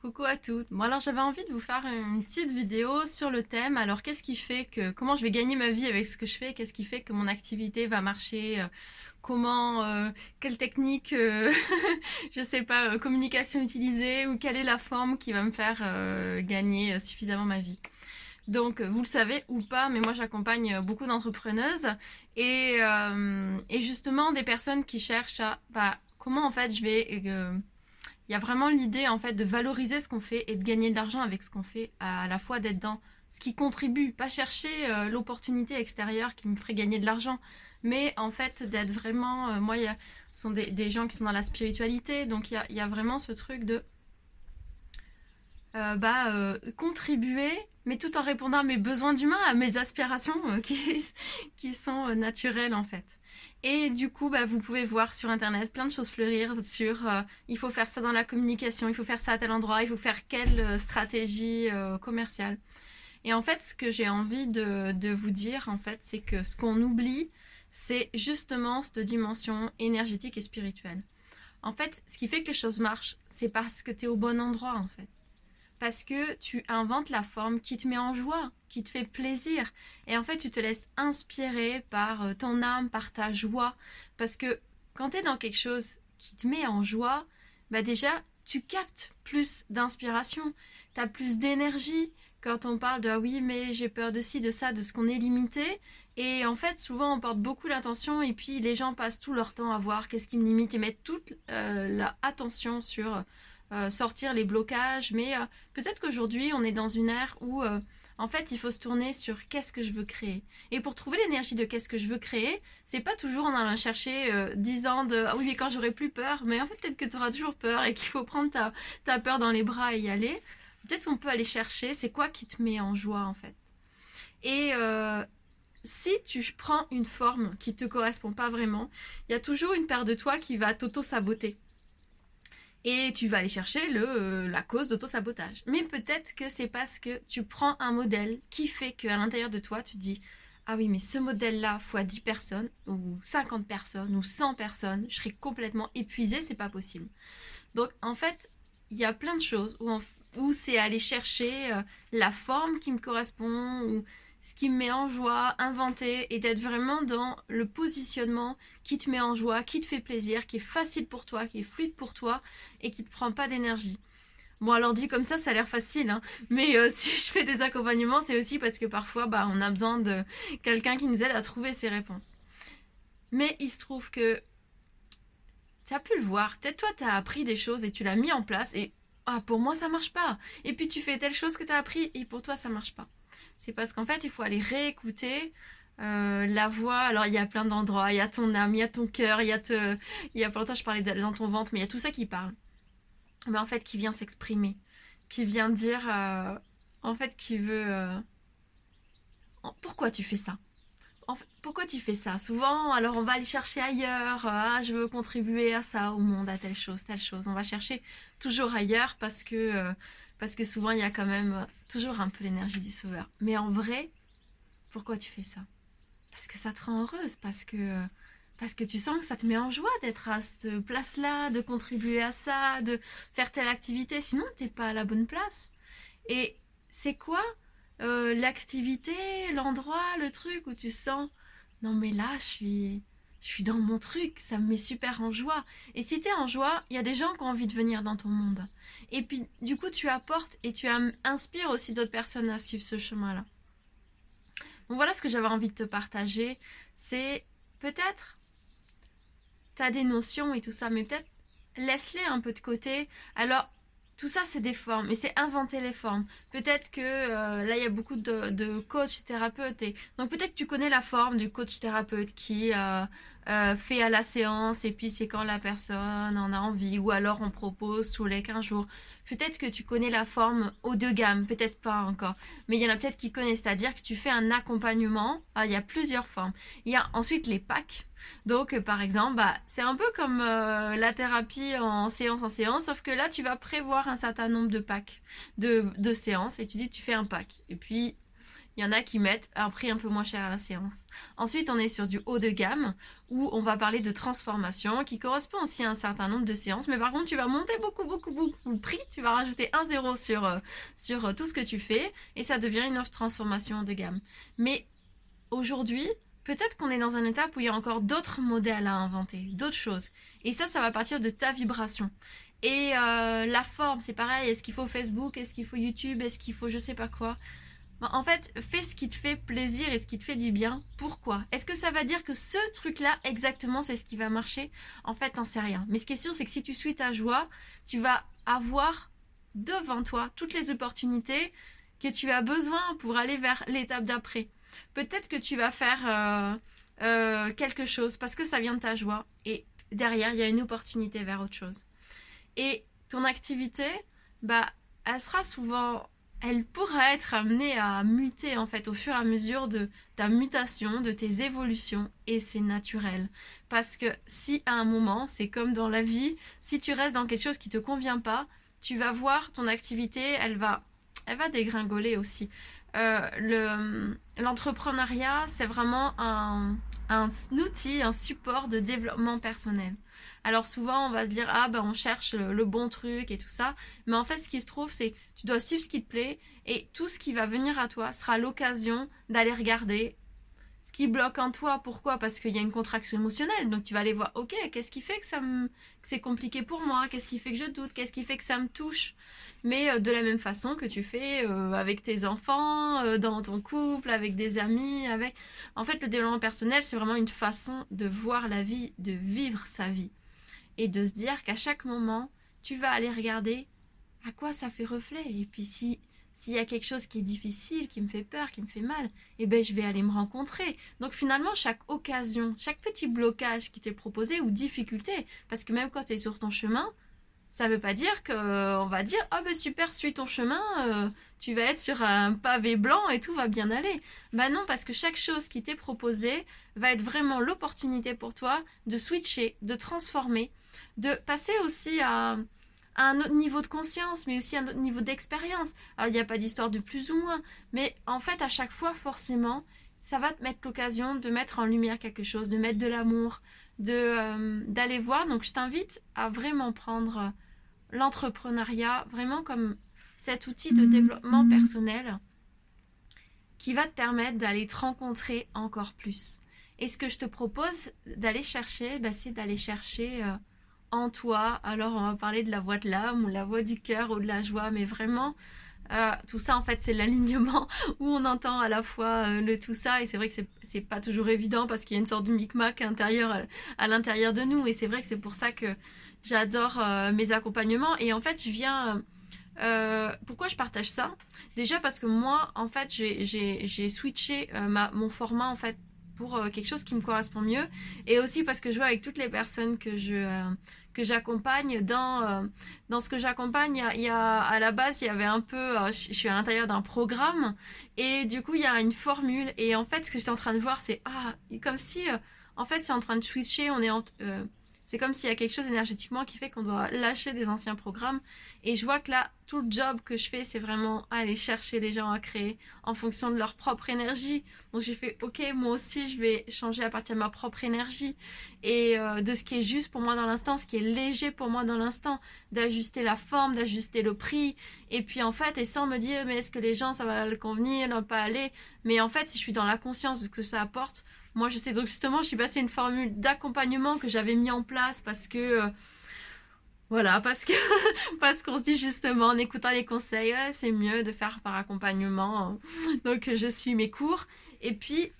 Coucou à toutes. Bon alors j'avais envie de vous faire une petite vidéo sur le thème. Alors qu'est-ce qui fait que comment je vais gagner ma vie avec ce que je fais? Qu'est-ce qui fait que mon activité va marcher? Euh, Comment euh, quelle technique euh, je sais pas communication utiliser ou quelle est la forme qui va me faire gagner suffisamment ma vie? Donc, vous le savez ou pas, mais moi j'accompagne beaucoup d'entrepreneuses et, justement des personnes qui cherchent à bah, comment en fait je vais il y a vraiment l'idée en fait de valoriser ce qu'on fait et de gagner de l'argent avec ce qu'on fait, à la fois d'être dans ce qui contribue, pas chercher euh, l'opportunité extérieure qui me ferait gagner de l'argent, mais en fait d'être vraiment, euh, moi y a, ce sont des, gens qui sont dans la spiritualité, donc il y a, vraiment ce truc de euh, bah, contribuer, mais tout en répondant à mes besoins d'humain, à mes aspirations qui, qui sont naturelles en fait. Et du coup, bah, vous pouvez voir sur Internet plein de choses fleurir sur euh, il faut faire ça dans la communication, il faut faire ça à tel endroit, il faut faire quelle euh, stratégie euh, commerciale. Et en fait, ce que j'ai envie de, vous dire, en fait, c'est que ce qu'on oublie, c'est justement cette dimension énergétique et spirituelle. En fait, ce qui fait que les choses marchent, c'est parce que tu es au bon endroit, en fait parce que tu inventes la forme qui te met en joie, qui te fait plaisir. Et en fait, tu te laisses inspirer par euh, ton âme, par ta joie. Parce que quand tu es dans quelque chose qui te met en joie, bah déjà, tu captes plus d'inspiration, tu as plus d'énergie. Quand on parle de ah oui, mais j'ai peur de ci, de ça, de ce qu'on est limité. Et en fait, souvent, on porte beaucoup l'attention et puis les gens passent tout leur temps à voir qu'est-ce qui me limite et mettent toute euh, l'attention sur euh, sortir les blocages, mais euh, peut-être qu'aujourd'hui on est dans une ère où euh, en fait il faut se tourner sur qu'est-ce que je veux créer. Et pour trouver l'énergie de qu'est-ce que je veux créer, c'est pas toujours en allant chercher 10 ans de ah oui mais quand j'aurai plus peur, mais en fait peut-être que tu auras toujours peur et qu'il faut prendre ta, ta peur dans les bras et y aller. Peut-être qu'on peut aller chercher c'est quoi qui te met en joie en fait. Et si tu prends une forme qui te correspond pas vraiment, il y a toujours une paire de toi qui va t'auto-saboter et tu vas aller chercher le, euh, la cause d'auto-sabotage. Mais peut-être que c'est parce que tu prends un modèle qui fait qu'à l'intérieur de toi, tu dis Ah oui, mais ce modèle-là, fois 10 personnes, ou 50 personnes, ou 100 personnes, je serais complètement épuisée, c'est pas possible. Donc en fait, il y a plein de choses où, où c'est aller chercher euh, la forme qui me correspond, ou ce qui me met en joie, inventer et d'être vraiment dans le positionnement qui te met en joie, qui te fait plaisir, qui est facile pour toi, qui est fluide pour toi et qui te prend pas d'énergie. Bon alors dit comme ça, ça a l'air facile, hein. mais euh, si je fais des accompagnements, c'est aussi parce que parfois bah, on a besoin de quelqu'un qui nous aide à trouver ses réponses. Mais il se trouve que tu as pu le voir, peut-être toi tu as appris des choses et tu l'as mis en place et ah, pour moi ça marche pas. Et puis tu fais telle chose que tu as appris et pour toi ça marche pas c'est parce qu'en fait, il faut aller réécouter euh, la voix. Alors, il y a plein d'endroits. Il y a ton âme, il y a ton cœur, il y a te... Il y a longtemps, je parlais dans ton ventre, mais il y a tout ça qui parle. Mais en fait, qui vient s'exprimer. Qui vient dire... Euh, en fait, qui veut... Euh, pourquoi tu fais ça? En fait, pourquoi tu fais ça? Souvent, alors on va aller chercher ailleurs. Ah, je veux contribuer à ça, au monde, à telle chose, telle chose. On va chercher toujours ailleurs parce que parce que souvent, il y a quand même toujours un peu l'énergie du sauveur. Mais en vrai, pourquoi tu fais ça? Parce que ça te rend heureuse, parce que, parce que tu sens que ça te met en joie d'être à cette place-là, de contribuer à ça, de faire telle activité. Sinon, tu n'es pas à la bonne place. Et c'est quoi euh, l'activité, l'endroit, le truc où tu sens non mais là, je suis je suis dans mon truc, ça me met super en joie. Et si tu es en joie, il y a des gens qui ont envie de venir dans ton monde. Et puis, du coup, tu apportes et tu inspires aussi d'autres personnes à suivre ce chemin-là. Donc voilà ce que j'avais envie de te partager. C'est peut-être, tu as des notions et tout ça, mais peut-être laisse-les un peu de côté. Alors, tout ça, c'est des formes et c'est inventer les formes. Peut-être que euh, là, il y a beaucoup de, coachs thérapeutes. Donc peut-être que tu connais la forme du coach thérapeute qui euh, euh, fait à la séance et puis c'est quand la personne en a envie ou alors on propose tous les 15 jours. Peut-être que tu connais la forme haut de gamme, peut-être pas encore. Mais il y en a peut-être qui connaissent, c'est-à-dire que tu fais un accompagnement. Ah, il y a plusieurs formes. Il y a ensuite les packs. Donc, euh, par exemple, bah, c'est un peu comme euh, la thérapie en séance en séance, sauf que là, tu vas prévoir un certain nombre de packs, de, de séances, et tu dis, tu fais un pack. Et puis, Il y en a qui mettent un prix un peu moins cher à la séance. Ensuite, on est sur du haut de gamme où on va parler de transformation qui correspond aussi à un certain nombre de séances. Mais par contre, tu vas monter beaucoup, beaucoup, beaucoup le prix. Tu vas rajouter un zéro sur, euh, sur euh, tout ce que tu fais et ça devient une offre transformation de gamme. Mais aujourd'hui, peut-être qu'on est dans un étape où il y a encore d'autres modèles à inventer, d'autres choses. Et ça, ça va partir de ta vibration. Et euh, la forme, c'est pareil. Est-ce qu'il faut Facebook? Est-ce qu'il faut YouTube? Est-ce qu'il faut je sais pas quoi? En fait, fais ce qui te fait plaisir et ce qui te fait du bien. Pourquoi? Est-ce que ça va dire que ce truc-là, exactement, c'est ce qui va marcher? En fait, t'en sais rien. Mais ce qui est sûr, c'est que si tu suis ta joie, tu vas avoir devant toi toutes les opportunités que tu as besoin pour aller vers l'étape d'après. Peut-être que tu vas faire euh, euh, quelque chose parce que ça vient de ta joie et derrière, il y a une opportunité vers autre chose. Et ton activité, bah, elle sera souvent elle pourra être amenée à muter en fait au fur et à mesure de ta mutation, de tes évolutions et c'est naturel. Parce que si à un moment, c'est comme dans la vie, si tu restes dans quelque chose qui te convient pas, tu vas voir ton activité, elle va elle va dégringoler aussi. Euh, l'entrepreneuriat, c'est vraiment un outil, un support de développement personnel. Alors souvent, on va se dire, ah ben on cherche le, bon truc et tout ça. Mais en fait, ce qui se trouve, c'est tu dois suivre ce qui te plaît et tout ce qui va venir à toi sera l'occasion d'aller regarder ce qui bloque en toi. Pourquoi? Parce qu'il y a une contraction émotionnelle. Donc tu vas aller voir, ok, qu'est-ce qui fait que ça c'est compliqué pour moi? Qu'est-ce qui fait que je doute? Qu'est-ce qui fait que ça me touche? Mais euh, de la même façon que tu fais euh, avec tes enfants, euh, dans ton couple, avec des amis, avec. En fait, le développement personnel, c'est vraiment une façon de voir la vie, de vivre sa vie et de se dire qu'à chaque moment, tu vas aller regarder à quoi ça fait reflet. Et puis si s'il y a quelque chose qui est difficile, qui me fait peur, qui me fait mal, eh ben je vais aller me rencontrer. Donc finalement, chaque occasion, chaque petit blocage qui t'est proposé ou difficulté, parce que même quand tu es sur ton chemin, ça veut pas dire que on va dire ah ben super suis ton chemin euh, tu vas être sur un pavé blanc et tout va bien aller bah non parce que chaque chose qui t'est proposée va être vraiment l'opportunité pour toi de switcher de transformer de passer aussi à, un autre niveau de conscience, mais aussi un autre niveau d'expérience. Alors, il n'y a pas d'histoire de plus ou moins, mais en fait, à chaque fois, forcément, ça va te mettre l'occasion de mettre en lumière quelque chose, de mettre de l'amour, de euh, d'aller voir. Donc, je t'invite à vraiment prendre l'entrepreneuriat vraiment comme cet outil de développement personnel qui va te permettre d'aller te rencontrer encore plus. Et ce que je te propose d'aller chercher, bah, c'est d'aller chercher euh, en toi. Alors on va parler de la voix de l'âme ou la voix du cœur ou de la joie, mais vraiment euh, tout ça en fait c'est l'alignement où on entend à la fois euh, le tout ça. Et c'est vrai que c'est pas toujours évident parce qu'il y a une sorte de micmac intérieur euh, à, l'intérieur de nous. Et c'est vrai que c'est pour ça que j'adore mes accompagnements. Et en fait je viens pourquoi je partage ça? Déjà parce que moi, en fait, j'ai switché mon format en fait pour quelque chose qui me correspond mieux. Et aussi parce que je vois avec toutes les personnes que je que j'accompagne dans euh, dans ce que j'accompagne. Il y, a, à la base il y avait un peu euh, je, suis à l'intérieur d'un programme. Et du coup il y a une formule. Et en fait ce que j'étais en train de voir c'est ah comme si euh, en fait c'est en train de switcher. On est en, c'est comme s'il y a quelque chose énergétiquement qui fait qu'on doit lâcher des anciens programmes. Et je vois que là, tout le job que je fais, c'est vraiment aller chercher les gens à créer en fonction de leur propre énergie. Donc j'ai fait, ok, moi aussi, je vais changer à partir de ma propre énergie et euh, de ce qui est juste pour moi dans l'instant, ce qui est léger pour moi dans l'instant, d'ajuster la forme, d'ajuster le prix. Et puis en fait, et sans me dire, mais est-ce que les gens, ça va le convenir, ne pas aller. Mais en fait, si je suis dans la conscience de ce que ça apporte, moi, je sais donc justement, je suis passée une formule d'accompagnement que j'avais mis en place parce que euh, voilà, parce que parce qu'on se dit justement en écoutant les conseils, c'est mieux de faire par accompagnement. Hein. Donc je suis mes cours et puis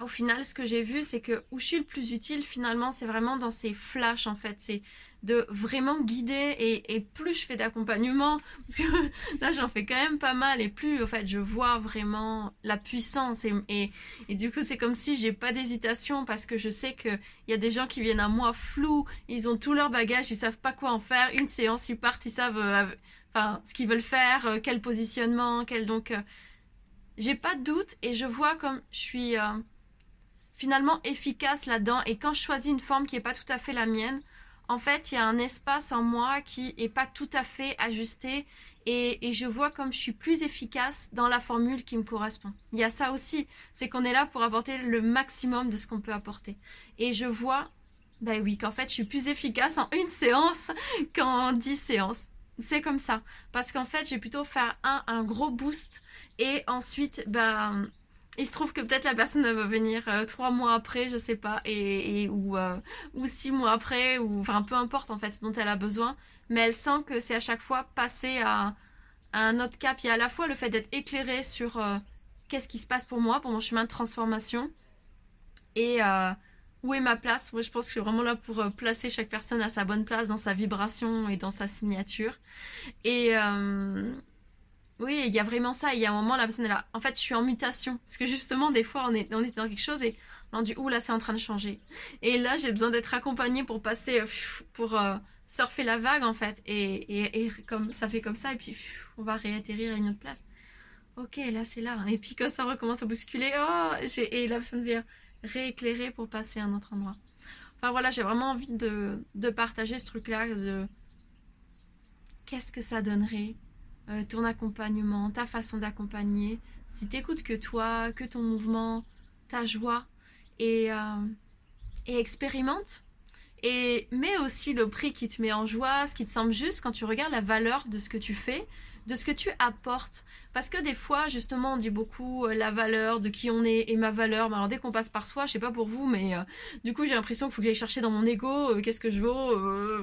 au final, ce que j'ai vu, c'est que où je suis le plus utile, finalement, c'est vraiment dans ces flashs, en fait. C'est de vraiment guider et, plus je fais d'accompagnement, parce que là, j'en fais quand même pas mal, et plus, en fait, je vois vraiment la puissance. Et, et, du coup, c'est comme si j'ai pas d'hésitation, parce que je sais qu'il y a des gens qui viennent à moi flous, ils ont tout leur bagage, ils savent pas quoi en faire. Une séance, ils partent, ils savent, euh, enfin, ce qu'ils veulent faire, euh, quel positionnement, quel donc. Euh, j'ai pas de doute, et je vois comme je suis finalement efficace là-dedans. Et quand je choisis une forme qui n'est pas tout à fait la mienne, en fait, il y a un espace en moi qui est pas tout à fait ajusté et, et, je vois comme je suis plus efficace dans la formule qui me correspond. Il y a ça aussi, c'est qu'on est là pour apporter le maximum de ce qu'on peut apporter. Et je vois, ben oui, qu'en fait, je suis plus efficace en une séance qu'en dix séances. C'est comme ça. Parce qu'en fait, j'ai plutôt faire un, un gros boost et ensuite, ben, il se trouve que peut-être la personne va venir euh, trois mois après, je sais pas, et, ou, euh, ou six mois après, ou enfin peu importe en fait dont elle a besoin, mais elle sent que c'est à chaque fois passer à, un autre cap. Il y a à la fois le fait d'être éclairé sur euh, qu'est-ce qui se passe pour moi, pour mon chemin de transformation, et où est ma place. Moi je pense que je suis vraiment là pour placer chaque personne à sa bonne place dans sa vibration et dans sa signature. Et oui, il y a vraiment ça. Il y a un moment, la personne est là. En fait, je suis en mutation. Parce que justement, des fois, on est, dans quelque chose et on dit, ouh, là, c'est en train de changer. Et là, j'ai besoin d'être accompagnée pour passer, euh, pour euh, surfer la vague, en fait. Et, et, comme ça fait comme ça, et puis on va réatterrir à une autre place. Ok, là, c'est là. Et puis quand ça recommence à bousculer, oh, et la personne vient rééclairer pour passer à un autre endroit. Enfin voilà, j'ai vraiment envie de, de partager ce truc-là de qu'est-ce que ça donnerait euh, ton accompagnement, ta façon d'accompagner, si t'écoutes que toi, que ton mouvement, ta joie, et, euh, et expérimente. Et mets aussi le prix qui te met en joie, ce qui te semble juste quand tu regardes la valeur de ce que tu fais, de ce que tu apportes. Parce que des fois, justement, on dit beaucoup euh, la valeur de qui on est et ma valeur. Mais alors dès qu'on passe par soi, je sais pas pour vous, mais euh, du coup j'ai l'impression qu'il faut que j'aille chercher dans mon ego euh, qu'est-ce que je vaux.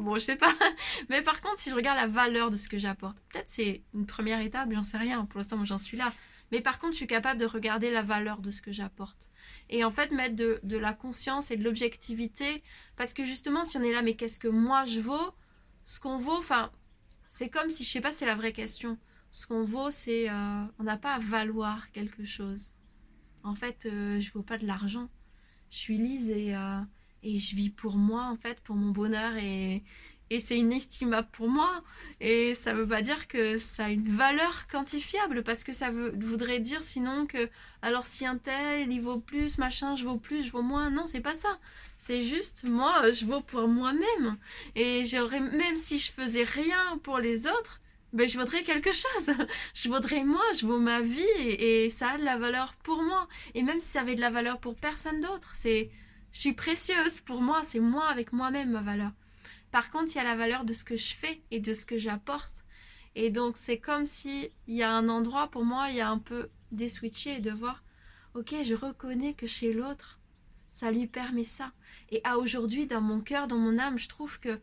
bon, je sais pas. mais par contre, si je regarde la valeur de ce que j'apporte, peut-être c'est une première étape, j'en sais rien. Pour l'instant, moi j'en suis là. Mais par contre, je suis capable de regarder la valeur de ce que j'apporte. Et en fait, mettre de, de la conscience et de l'objectivité. Parce que justement, si on est là, mais qu'est-ce que moi je vaux Ce qu'on vaut, enfin, c'est comme si, je sais pas, c'est la vraie question. Ce qu'on vaut, c'est. Euh, on n'a pas à valoir quelque chose. En fait, euh, je vaux pas de l'argent. Je suis lise et, euh, et je vis pour moi, en fait, pour mon bonheur et, et c'est inestimable pour moi. Et ça veut pas dire que ça a une valeur quantifiable, parce que ça veut, voudrait dire sinon que, alors si un tel, il vaut plus, machin, je vaux plus, je vaux moins. Non, c'est pas ça. C'est juste, moi, je vaux pour moi-même. Et j'aurais, même si je faisais rien pour les autres, ben, je vaudrais quelque chose. je vaudrais moi, je vaux ma vie et, ça a de la valeur pour moi. Et même si ça avait de la valeur pour personne d'autre, c'est, je suis précieuse pour moi, c'est moi avec moi-même ma valeur. Par contre, il y a la valeur de ce que je fais et de ce que j'apporte. Et donc, c'est comme si il y a un endroit pour moi, il y a un peu switcher et de voir, ok, je reconnais que chez l'autre, ça lui permet ça. Et à aujourd'hui, dans mon cœur, dans mon âme, je trouve que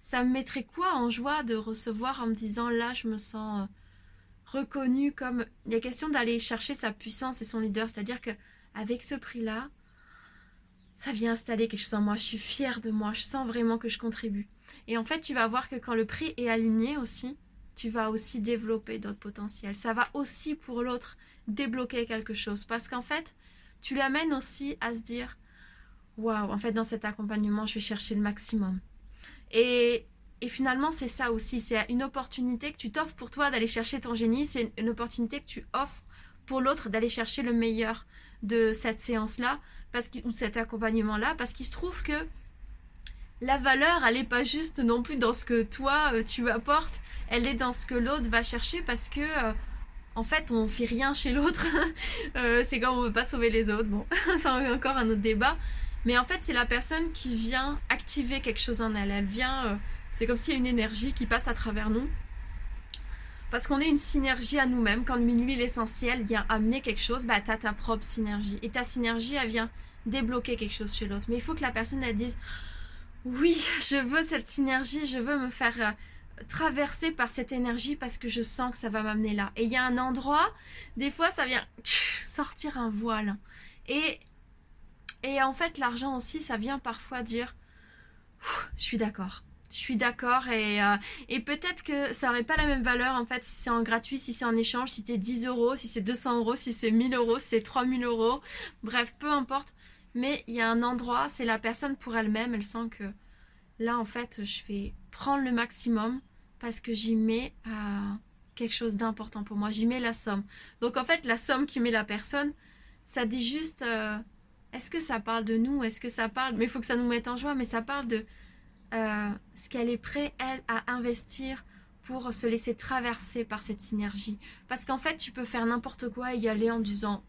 ça me mettrait quoi en joie de recevoir en me disant là, je me sens euh, reconnue comme. Il y a question d'aller chercher sa puissance et son leader, c'est-à-dire que avec ce prix-là, ça vient installer quelque chose en moi. Je suis fière de moi. Je sens vraiment que je contribue. Et en fait, tu vas voir que quand le prix est aligné aussi, tu vas aussi développer d'autres potentiels. Ça va aussi pour l'autre débloquer quelque chose. Parce qu'en fait, tu l'amènes aussi à se dire waouh, en fait, dans cet accompagnement, je vais chercher le maximum. Et, et finalement, c'est ça aussi. C'est une opportunité que tu t'offres pour toi d'aller chercher ton génie. C'est une opportunité que tu offres pour l'autre d'aller chercher le meilleur de cette séance-là parce ou cet accompagnement-là. Parce qu'il se trouve que la valeur, elle n'est pas juste non plus dans ce que toi, euh, tu apportes. Elle est dans ce que l'autre va chercher parce que. Euh, en fait, on fait rien chez l'autre. Euh, c'est comme on veut pas sauver les autres. Bon, c'est encore un autre débat. Mais en fait, c'est la personne qui vient activer quelque chose en elle. Elle vient. C'est comme s'il y a une énergie qui passe à travers nous. Parce qu'on est une synergie à nous-mêmes. Quand une huile essentielle vient amener quelque chose, bah, tu as ta propre synergie. Et ta synergie, elle vient débloquer quelque chose chez l'autre. Mais il faut que la personne, elle dise Oui, je veux cette synergie, je veux me faire. Euh, traverser par cette énergie parce que je sens que ça va m'amener là. Et il y a un endroit, des fois ça vient sortir un voile. Et, et en fait l'argent aussi, ça vient parfois dire, je suis d'accord. Je suis d'accord et, euh, et peut-être que ça aurait pas la même valeur en fait si c'est en gratuit, si c'est en échange, si c'est 10 euros, si c'est 200 euros, si c'est 1000 euros, si c'est 3000 euros. Bref, peu importe. Mais il y a un endroit, c'est la personne pour elle-même, elle sent que là en fait je vais prendre le maximum parce que j'y mets euh, quelque chose d'important pour moi. J'y mets la somme. Donc en fait, la somme qui met la personne, ça dit juste, euh, est-ce que ça parle de nous? Est-ce que ça parle? Mais il faut que ça nous mette en joie. Mais ça parle de, euh, ce qu'elle est prête, elle, à investir pour se laisser traverser par cette synergie. Parce qu'en fait, tu peux faire n'importe quoi et y aller en disant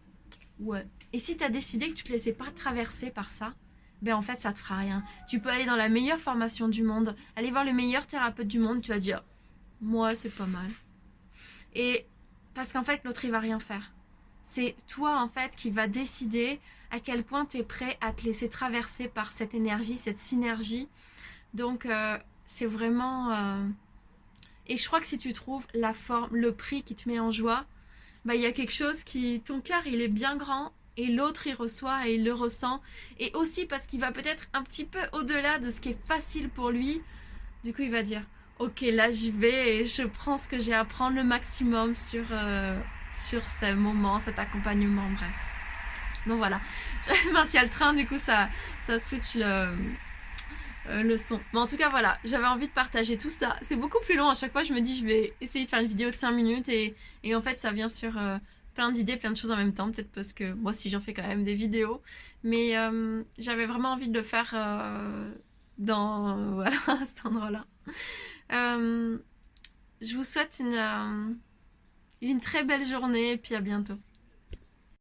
ouais. Et si tu as décidé que tu te laissais pas traverser par ça, ben en fait, ça te fera rien. Tu peux aller dans la meilleure formation du monde, aller voir le meilleur thérapeute du monde, tu vas dire moi, c'est pas mal. Et parce qu'en fait, l'autre, il va rien faire. C'est toi, en fait, qui va décider à quel point tu es prêt à te laisser traverser par cette énergie, cette synergie. Donc, euh, c'est vraiment. Euh, et je crois que si tu trouves la forme, le prix qui te met en joie, bah il y a quelque chose qui. Ton cœur, il est bien grand et l'autre, il reçoit et il le ressent. Et aussi parce qu'il va peut-être un petit peu au-delà de ce qui est facile pour lui. Du coup, il va dire Ok, là j'y vais et je prends ce que j'ai à prendre le maximum sur, euh, sur ce moment, cet accompagnement, bref. Donc voilà. Le train, du coup ça, ça switch le, euh, le son. Mais en tout cas, voilà, j'avais envie de partager tout ça. C'est beaucoup plus long à chaque fois. Je me dis, je vais essayer de faire une vidéo de 5 minutes et, en fait, ça vient sur euh, plein d'idées, plein de choses en même temps. Peut-être parce que moi aussi, j'en fais quand même des vidéos. Mais euh, j'avais vraiment envie de le faire dans voilà, à cet endroit-là. je vous souhaite une, une très belle journée et puis à bientôt.